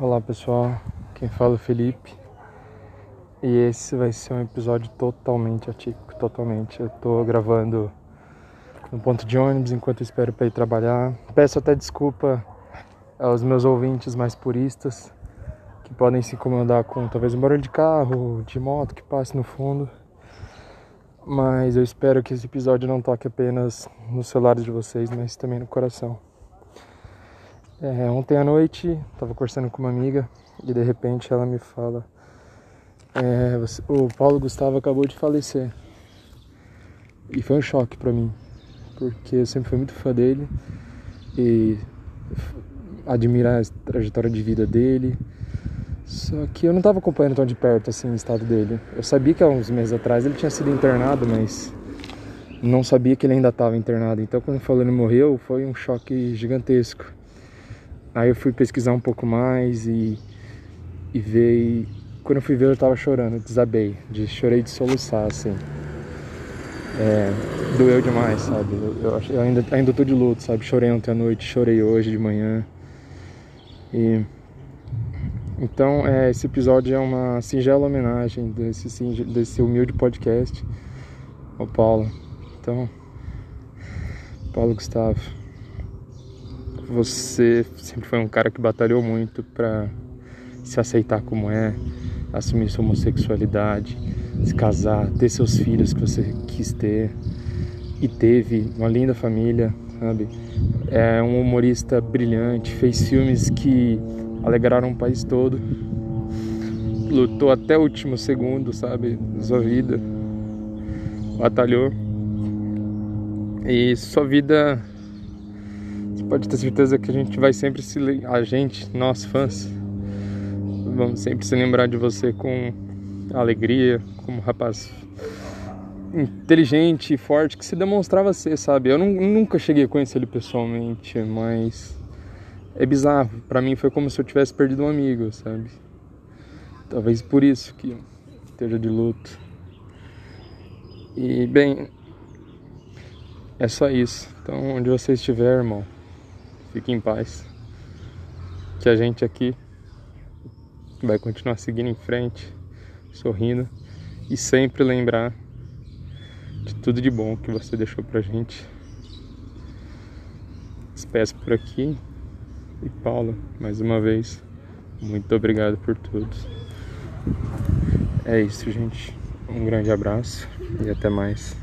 Olá pessoal, quem fala é o Felipe e esse vai ser um episódio totalmente atípico, totalmente. Eu tô gravando no ponto de ônibus enquanto espero para ir trabalhar. Peço até desculpa aos meus ouvintes mais puristas que podem se incomodar com talvez um barulho de carro, de moto que passe no fundo. Mas eu espero que esse episódio não toque apenas nos celulares de vocês, mas também no coração. É, ontem à noite, estava conversando com uma amiga e de repente ela me fala: é, você, o Paulo Gustavo acabou de falecer. E foi um choque para mim, porque eu sempre fui muito fã dele e admirar a trajetória de vida dele. Só que eu não estava acompanhando tão de perto assim o estado dele. Eu sabia que há uns meses atrás ele tinha sido internado, mas não sabia que ele ainda estava internado. Então quando falou ele morreu, foi um choque gigantesco. Aí eu fui pesquisar um pouco mais e, e ver. quando eu fui ver, eu tava chorando, desabei. De, chorei de soluçar, assim. É, doeu demais, sabe? Eu, eu, ainda, ainda tô de luto, sabe? Chorei ontem à noite, chorei hoje de manhã. E. Então, é, esse episódio é uma singela homenagem desse, desse humilde podcast ao Paulo. Então, Paulo Gustavo você sempre foi um cara que batalhou muito para se aceitar como é, assumir sua homossexualidade, se casar, ter seus filhos que você quis ter e teve, uma linda família, sabe? É um humorista brilhante, fez filmes que alegraram o país todo. Lutou até o último segundo, sabe, sua vida. Batalhou. E sua vida pode ter certeza que a gente vai sempre se a gente, nós fãs, vamos sempre se lembrar de você com alegria, como rapaz inteligente e forte que se demonstrava ser, sabe? Eu nunca cheguei a conhecer ele pessoalmente, mas é bizarro. Para mim foi como se eu tivesse perdido um amigo, sabe? Talvez por isso que esteja de luto. E bem, é só isso. Então, onde você estiver, irmão, Fique em paz. Que a gente aqui vai continuar seguindo em frente, sorrindo e sempre lembrar de tudo de bom que você deixou pra gente. Despeço por aqui e Paula, mais uma vez, muito obrigado por tudo. É isso, gente. Um grande abraço e até mais.